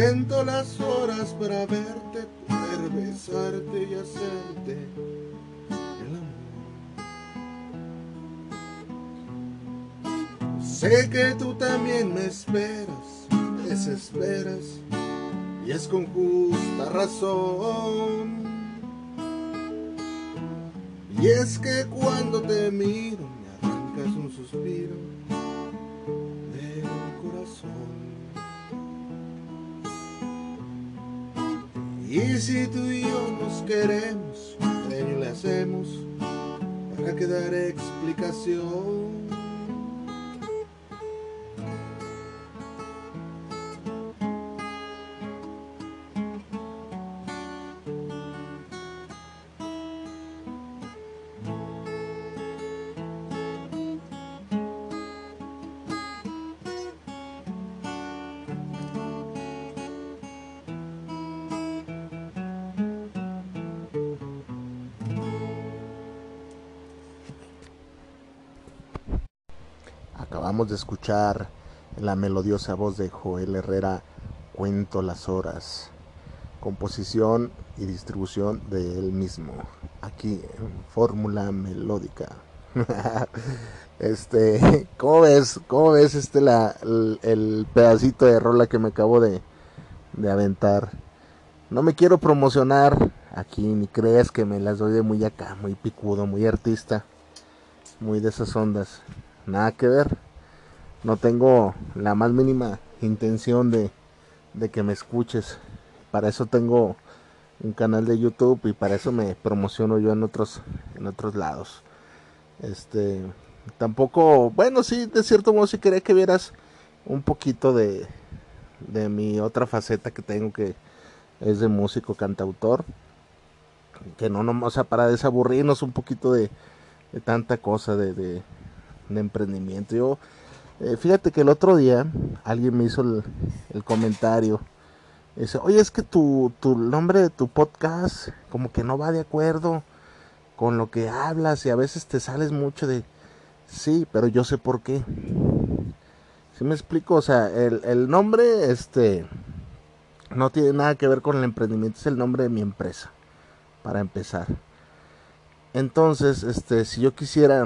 Cuento las horas para verte, poder besarte y hacerte el amor. Sé que tú también me esperas, desesperas, y es con justa razón. Y es que cuando te miro me arrancas un suspiro Y si tú y yo nos queremos, daño le hacemos para que dar explicación. Acabamos de escuchar la melodiosa voz de Joel Herrera, Cuento las horas, composición y distribución de él mismo, aquí en Fórmula Melódica. este, ¿cómo ves? ¿Cómo ves este la, el, el pedacito de rola que me acabo de, de aventar? No me quiero promocionar aquí, ni creas que me las doy de muy acá, muy picudo, muy artista, muy de esas ondas nada que ver. No tengo la más mínima intención de, de, que me escuches. Para eso tengo un canal de YouTube y para eso me promociono yo en otros en otros lados. Este tampoco, bueno, sí, de cierto modo sí quería que vieras un poquito de de mi otra faceta que tengo que es de músico cantautor. Que no, no, o sea, para desaburrirnos un poquito de, de tanta cosa de, de de emprendimiento. Yo, eh, fíjate que el otro día alguien me hizo el, comentario. Dice, oye, es que tu, tu, nombre de tu podcast como que no va de acuerdo con lo que hablas y a veces te sales mucho de... Sí, pero yo sé por qué. Si me explico? O sea, el, el nombre este no tiene nada que ver con el emprendimiento, es el nombre de mi empresa, para empezar. Entonces, este, si yo quisiera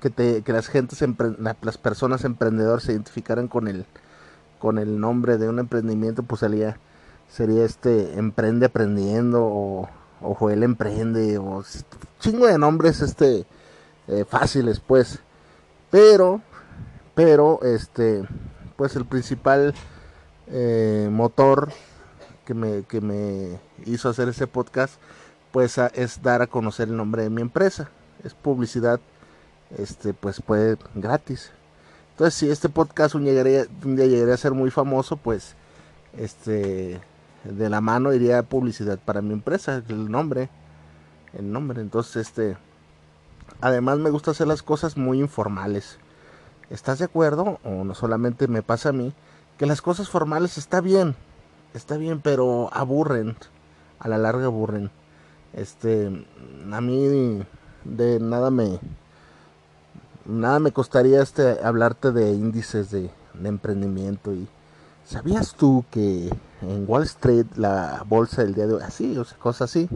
que, te, que las gentes, las personas emprendedoras se identificaran con el, con el nombre de un emprendimiento, pues sería, sería este, emprende aprendiendo o, o Joel emprende o chingo de nombres, este, eh, fáciles, pues. Pero, pero, este, pues el principal eh, motor que me, que me hizo hacer ese podcast pues es dar a conocer el nombre de mi empresa. Es publicidad, este, pues puede gratis. Entonces, si este podcast un, llegaría, un día llegaría a ser muy famoso, pues, este, de la mano iría publicidad para mi empresa, el nombre, el nombre. Entonces, este, además me gusta hacer las cosas muy informales. ¿Estás de acuerdo? O no solamente me pasa a mí, que las cosas formales está bien, está bien, pero aburren, a la larga aburren este a mí de nada me nada me costaría este hablarte de índices de, emprendimiento y sabías tú que en Wall Street la bolsa del día de hoy así o sea, cosas así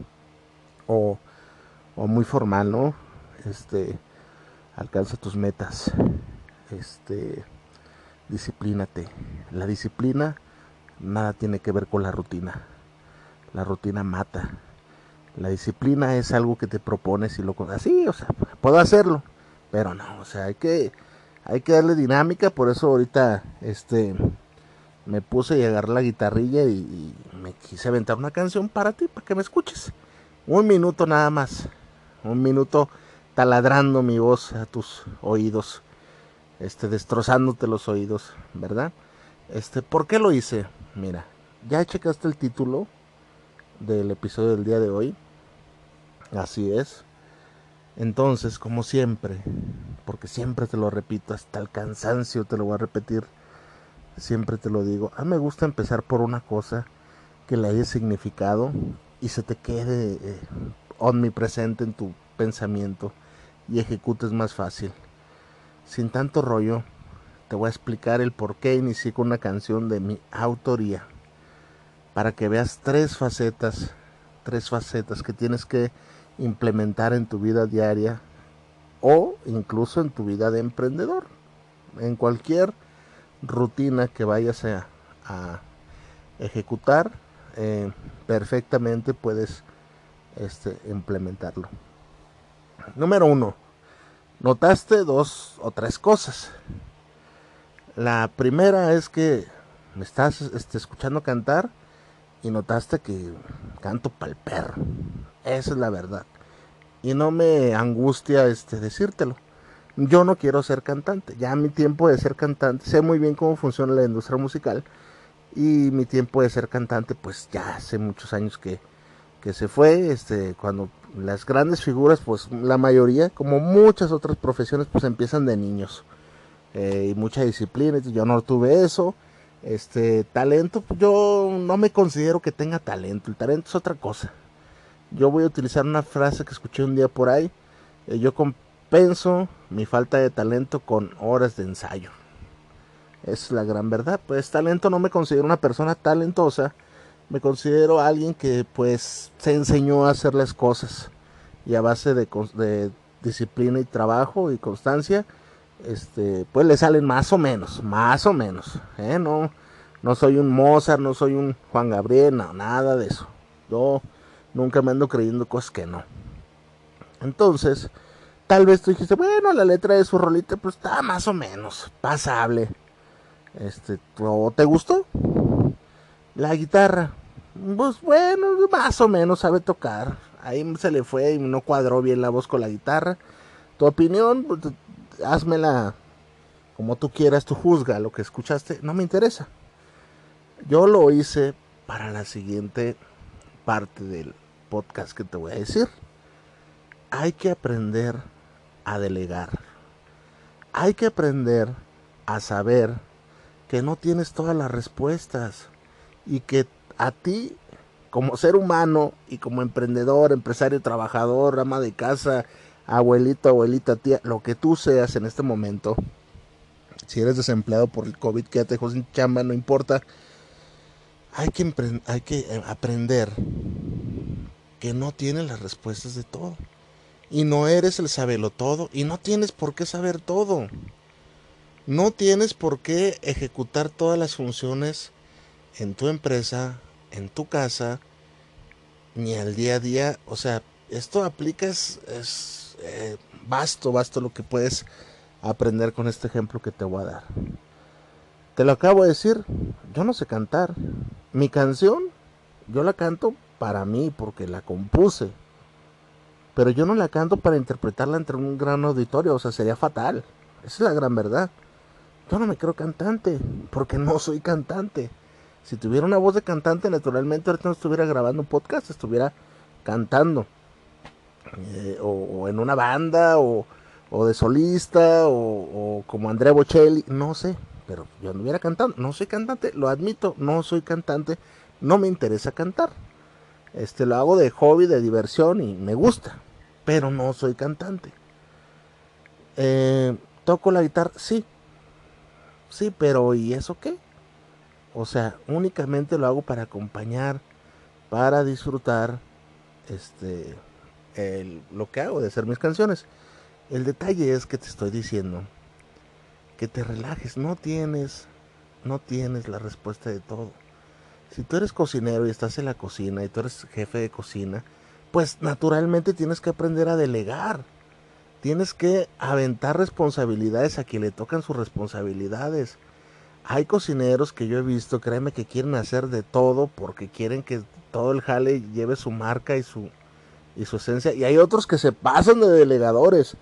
o, o muy formal no este alcanza tus metas este disciplínate. La disciplina nada tiene que ver con la rutina. La rutina mata La disciplina es algo que te propones y lo así, o sea, puedo hacerlo, pero no, o sea, hay que hay que darle dinámica, por eso ahorita este me puse a agarrar la guitarrilla y, y, me quise aventar una canción para ti, para que me escuches. Un minuto nada más. Un minuto taladrando mi voz a tus oídos. Este, destrozándote los oídos, ¿verdad? Este, ¿por qué lo hice? Mira, ya checaste el título del episodio del día de hoy. Así es. Entonces, como siempre, porque siempre te lo repito, hasta el cansancio te lo voy a repetir, siempre te lo digo, a mí me gusta empezar por una cosa que le haya significado y se te quede eh, omnipresente en tu pensamiento y ejecutes más fácil. Sin tanto rollo, te voy a explicar el por qué inicié con una canción de mi autoría. Para que veas tres facetas, tres facetas que tienes que implementar en tu vida diaria o incluso en tu vida de emprendedor. En cualquier rutina que vayas a, ejecutar, eh, perfectamente puedes este, implementarlo. Número uno, notaste dos o tres cosas. La primera es que me estás este, escuchando cantar y notaste que canto pa'l perro. Esa es la verdad. Y no me angustia este decírtelo. Yo no quiero ser cantante. Ya mi tiempo de ser cantante, sé muy bien cómo funciona la industria musical. Y mi tiempo de ser cantante, pues ya hace muchos años que, que se fue. Este, cuando las grandes figuras, pues la mayoría, como muchas otras profesiones, pues empiezan de niños. Eh, y mucha disciplina. Yo no tuve eso. Este talento, yo no me considero que tenga talento. El talento es otra cosa. Yo voy a utilizar una frase que escuché un día por ahí. Eh, yo compenso mi falta de talento con horas de ensayo. Es la gran verdad. Pues talento no me considero una persona talentosa. Me considero alguien que pues se enseñó a hacer las cosas. Y a base de, de disciplina y trabajo y constancia este, pues le salen más o menos, más o menos, ¿eh? No, no soy un Mozart, no soy un Juan Gabriel, no, nada de eso. Yo nunca me ando creyendo cosas que no. Entonces, tal vez tú dijiste, bueno, la letra de su rolita, pues está más o menos, pasable. Este, ¿o te gustó? La guitarra, pues bueno, más o menos sabe tocar. Ahí se le fue y no cuadró bien la voz con la guitarra. Tu opinión, pues, házmela como tú quieras, tú juzga lo que escuchaste, no me interesa. Yo lo hice para la siguiente parte del podcast que te voy a decir. Hay que aprender a delegar. Hay que aprender a saber que no tienes todas las respuestas y que a ti como ser humano y como emprendedor, empresario, trabajador, ama de casa, abuelito, abuelita, tía, lo que tú seas en este momento, si eres desempleado por el COVID, que te dejó sin chamba, no importa, hay que, hay que eh, aprender que no tienes las respuestas de todo. Y no eres el sabelo todo. Y no tienes por qué saber todo. No tienes por qué ejecutar todas las funciones en tu empresa, en tu casa, ni al día a día. O sea, esto aplica es eh, vasto, vasto lo que puedes aprender con este ejemplo que te voy a dar. Te lo acabo de decir, yo no sé cantar. Mi canción, yo la canto para mí porque la compuse. Pero yo no la canto para interpretarla entre un gran auditorio, o sea, sería fatal. Esa es la gran verdad. Yo no me creo cantante, porque no soy cantante. Si tuviera una voz de cantante, naturalmente ahorita no estuviera grabando un podcast, estuviera cantando. Eh, o, en una banda, o, de solista, o, como Andrea Bocelli, no sé, pero yo anduviera cantando, no soy cantante, lo admito, no soy cantante, no me interesa cantar. Este lo hago de hobby, de diversión y me gusta, pero no soy cantante. Eh, toco la guitarra, sí, sí, pero ¿y eso qué? O sea, únicamente lo hago para acompañar, para disfrutar, este, lo que hago de hacer mis canciones. El detalle es que te estoy diciendo que te relajes, no tienes, no tienes la respuesta de todo. Si tú eres cocinero y estás en la cocina y tú eres jefe de cocina, pues naturalmente tienes que aprender a delegar. Tienes que aventar responsabilidades a quien le tocan sus responsabilidades. Hay cocineros que yo he visto, créeme, que quieren hacer de todo porque quieren que todo el jale lleve su marca y su, y su esencia. Y hay otros que se pasan de delegadores,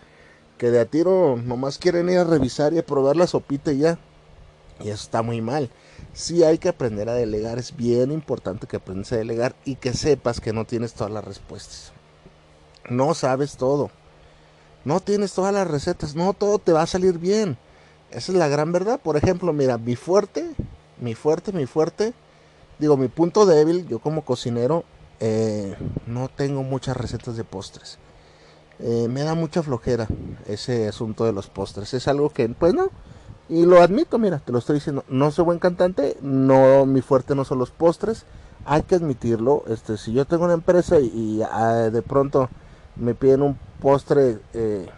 que de a tiro nomás quieren ir a revisar y a probar la sopita y ya. Y eso está muy mal. Sí hay que aprender a delegar, es bien importante que aprendas a delegar y que sepas que no tienes todas las respuestas. No sabes todo. No tienes todas las recetas, no todo te va a salir bien. Esa es la gran verdad. Por ejemplo, mira, mi fuerte, mi fuerte, mi fuerte, digo, mi punto débil, yo como cocinero, eh, no tengo muchas recetas de postres. Eh, me da mucha flojera ese asunto de los postres. Es algo que, pues no, y lo admito, mira, te lo estoy diciendo, no soy buen cantante, no, mi fuerte no son los postres, hay que admitirlo, este, si yo tengo una empresa y, ah, de pronto me piden un postre, eh,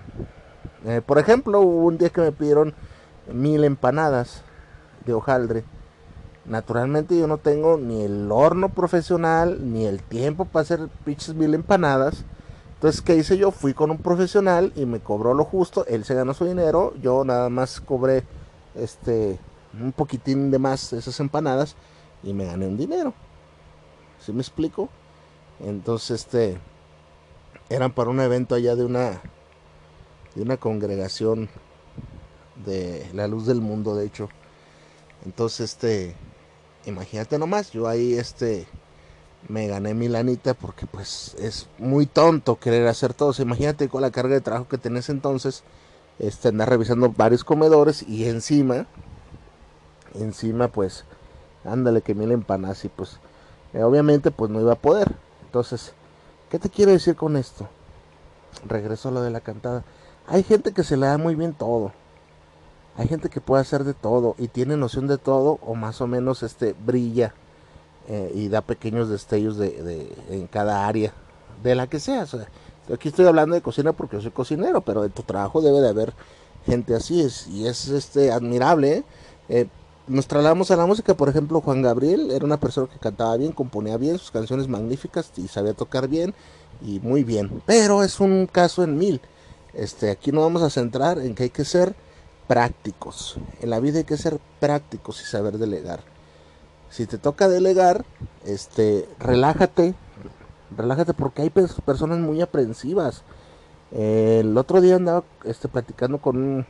por ejemplo, hubo un día que me pidieron mil empanadas de hojaldre, Naturalmente yo no tengo ni el horno profesional, ni el tiempo para hacer pinches mil empanadas. Entonces, ¿qué hice yo? Fui con un profesional y me cobró lo justo. Él se ganó su dinero. Yo nada más cobré este un poquitín de más esas empanadas y me gané un dinero. ¿Sí me explico? Entonces, este eran para un evento allá de una de una congregación de la luz del mundo, de hecho. Entonces, este imagínate nomás, yo ahí este me gané mi lanita porque pues es muy tonto querer hacer todo. imagínate con la carga de trabajo que tenés entonces, este andar revisando varios comedores y encima, encima pues, ándale que mil empanadas y pues, eh, obviamente pues no iba a poder. Entonces, ¿qué te quiero decir con esto? Regreso a lo de la cantada. Hay gente que se le da muy bien todo. Hay gente que puede hacer de todo y tiene noción de todo o más o menos este brilla eh, y da pequeños destellos de, en cada área de la que sea. Aquí estoy hablando de cocina porque yo soy cocinero, pero en tu trabajo debe de haber gente así y es este admirable. ¿eh? Eh, nos trasladamos a la música, por ejemplo, Juan Gabriel era una persona que cantaba bien, componía bien, sus canciones magníficas y sabía tocar bien y muy bien. Pero es un caso en mil. Este, aquí no vamos a centrar en que hay que ser prácticos. En la vida hay que ser prácticos y saber delegar. Si te toca delegar, este, relájate, relájate porque hay personas muy aprensivas. el otro día andaba este, platicando con un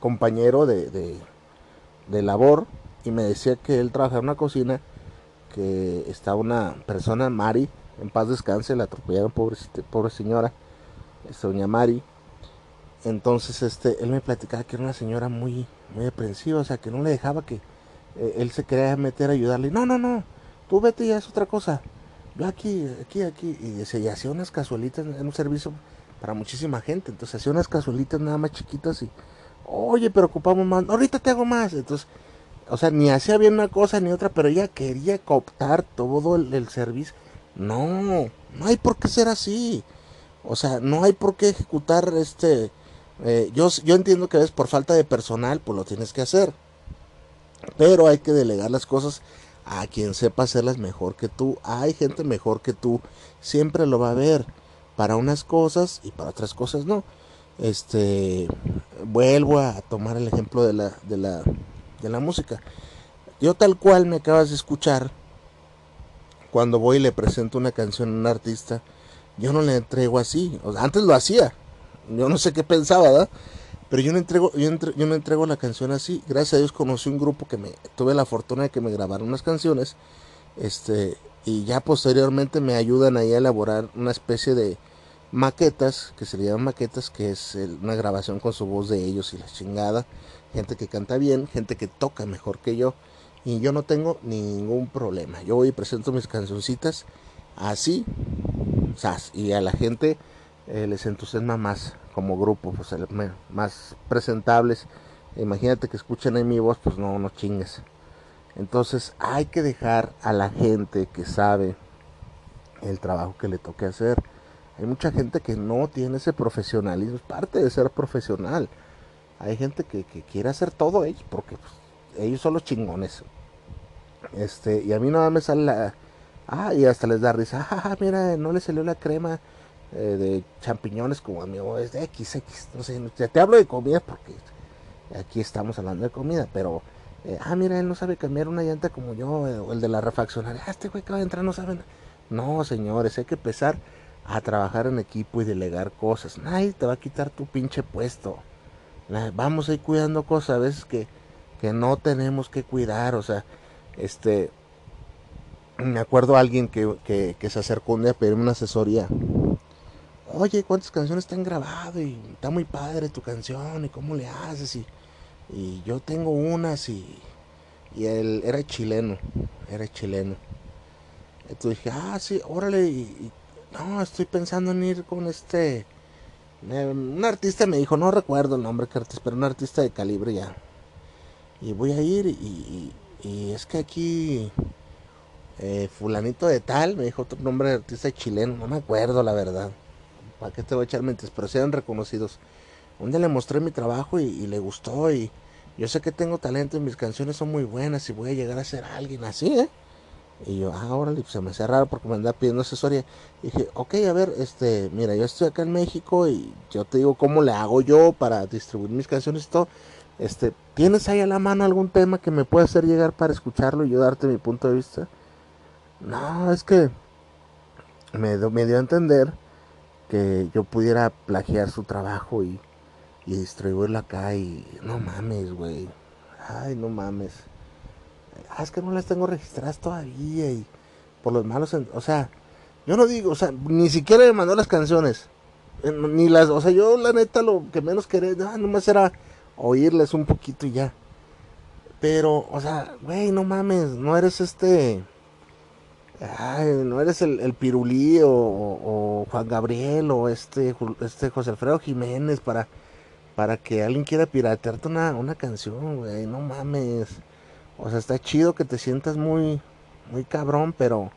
compañero de, de, labor y me decía que él trabajaba en una cocina, que está una persona, Mari, en paz descanse, la atropellaron, pobre, pobre señora, esta doña Mari, entonces, este, él me platicaba que era una señora muy, muy aprensiva, o sea, que no le dejaba que eh, él se quería meter a ayudarle. No, no, no, tú vete y es otra cosa. Aquí, aquí, aquí. Y se hacía unas cazuelitas en un servicio para muchísima gente. Entonces hacía unas cazuelitas nada más chiquitas y, oye, pero ocupamos más. Ahorita te hago más. Entonces, o sea, ni hacía bien una cosa ni otra, pero ella quería cooptar todo el, servicio. No, no hay por qué ser así. O sea, no hay por qué ejecutar este eh, yo, yo entiendo que es por falta de personal, pues lo tienes que hacer. Pero hay que delegar las cosas a quien sepa hacerlas mejor que tú. Hay gente mejor que tú, siempre lo va a haber. Para unas cosas y para otras cosas no. Este, vuelvo a tomar el ejemplo de la, de la, de la música. Yo tal cual me acabas de escuchar, cuando voy y le presento una canción a un artista, yo no le entrego así. antes lo hacía, yo no sé qué pensaba, ¿verdad? Pero yo no entrego, yo, yo no entrego la canción así. Gracias a Dios conocí un grupo que me tuve la fortuna de que me grabaron unas canciones. Este, y ya posteriormente me ayudan ahí a elaborar una especie de maquetas, que se le llaman maquetas, que es una grabación con su voz de ellos y la chingada. Gente que canta bien, gente que toca mejor que yo. Y yo no tengo ningún problema. Yo voy y presento mis cancioncitas así, y a la gente eh, les entusiasma más como grupo, pues más presentables. Imagínate que escuchen ahí mi voz, pues no, no chingues. Entonces hay que dejar a la gente que sabe el trabajo que le toque hacer. Hay mucha gente que no tiene ese profesionalismo, es parte de ser profesional. Hay gente que, quiere hacer todo ellos, porque pues, ellos son los chingones. Este, y a mí nada me sale la, Ah, y hasta les da risa. Ah, mira, no le salió la crema eh, de champiñones como a mí, o es de XX, no sé, te hablo de comida porque aquí estamos hablando de comida, pero, eh, ah, mira, él no sabe cambiar una llanta como yo, o el de la refaccionaria, ah, este güey que va a entrar no sabe No, señores, hay que empezar a trabajar en equipo y delegar cosas. Nadie te va a quitar tu pinche puesto. Vamos a ir cuidando cosas a veces que, que no tenemos que cuidar, o sea, este, me acuerdo a alguien que, que, que se acercó un día a pedirme una asesoría oye, ¿cuántas canciones te han grabado? Y está muy padre tu canción, y cómo le haces, y, y yo tengo unas, y, y él era chileno, era chileno. Entonces dije, ah, sí, órale, y, no, estoy pensando en ir con este, un artista me dijo, no recuerdo el nombre que artista, pero un artista de calibre ya. Y voy a ir, y, y es que aquí, eh, fulanito de tal, me dijo otro nombre de artista chileno, no me acuerdo la verdad. ¿Para qué te voy a echar mentes? Pero sean reconocidos. Un día le mostré mi trabajo y, le gustó y yo sé que tengo talento y mis canciones son muy buenas y voy a llegar a ser alguien así, ¿eh? Y yo, ah, órale, pues se me hace raro porque me anda pidiendo asesoría. Y dije, ok, a ver, este, mira, yo estoy acá en México y yo te digo cómo le hago yo para distribuir mis canciones y todo. Este, ¿tienes ahí a la mano algún tema que me pueda hacer llegar para escucharlo y yo darte mi punto de vista? No, es que me, me dio a entender que yo pudiera plagiar su trabajo y, y distribuirlo acá y no mames, güey. Ay, no mames. Ah, es que no las tengo registradas todavía y por los malos, o sea, yo no digo, o sea, ni siquiera me mandó las canciones. Ni las, o sea, yo la neta lo que menos quería, no, nomás era oírles un poquito y ya. Pero, o sea, güey, no mames, no eres este Ay, no eres el, el Pirulí o, Juan Gabriel o este, este José Alfredo Jiménez para, para que alguien quiera piratearte una, una canción, güey. No mames. O sea, está chido que te sientas muy, muy cabrón, pero,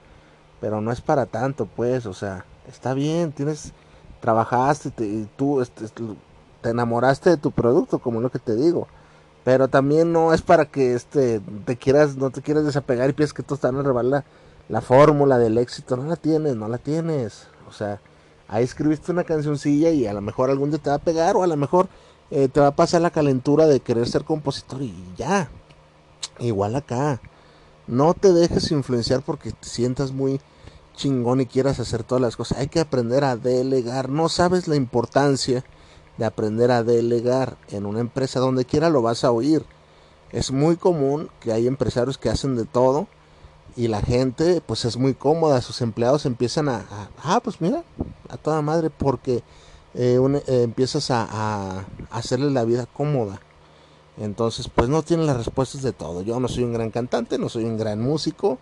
pero no es para tanto, pues. O sea, está bien, tienes, trabajaste y tú este, te enamoraste de tu producto, como lo que te digo. Pero también no es para que este, te quieras, no te quieras desapegar y piensas que tú estás en rebalar la fórmula del éxito, no la tienes, no la tienes. O sea, ahí escribiste una cancioncilla y a lo mejor algún día te va a pegar o a lo mejor eh, te va a pasar la calentura de querer ser compositor y ya. Igual acá. No te dejes influenciar porque te sientas muy chingón y quieras hacer todas las cosas. Hay que aprender a delegar. No sabes la importancia de aprender a delegar en una empresa donde quiera lo vas a oír. Es muy común que hay empresarios que hacen de todo y la gente pues es muy cómoda, sus empleados empiezan a, ah, pues mira, a toda madre porque eh, eh, empiezas a, a, hacerle la vida cómoda. Entonces pues no tienen las respuestas de todo. Yo no soy un gran cantante, no soy un gran músico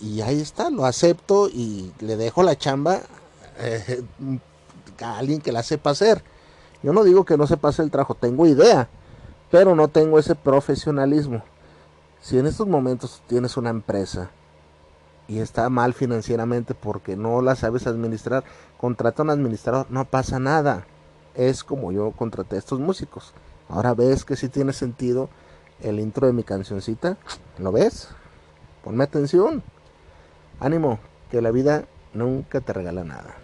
y, ahí está, lo acepto y le dejo la chamba eh, a alguien que la sepa hacer. Yo no digo que no sepa hacer el trabajo, tengo idea, pero no tengo ese profesionalismo. Si en estos momentos tienes una empresa y está mal financieramente porque no la sabes administrar, contrata a un administrador, no pasa nada. Es como yo contraté a estos músicos. Ahora ves que si tiene sentido el intro de mi cancioncita. ¿Lo ves? Ponme atención. Ánimo, que la vida nunca te regala nada.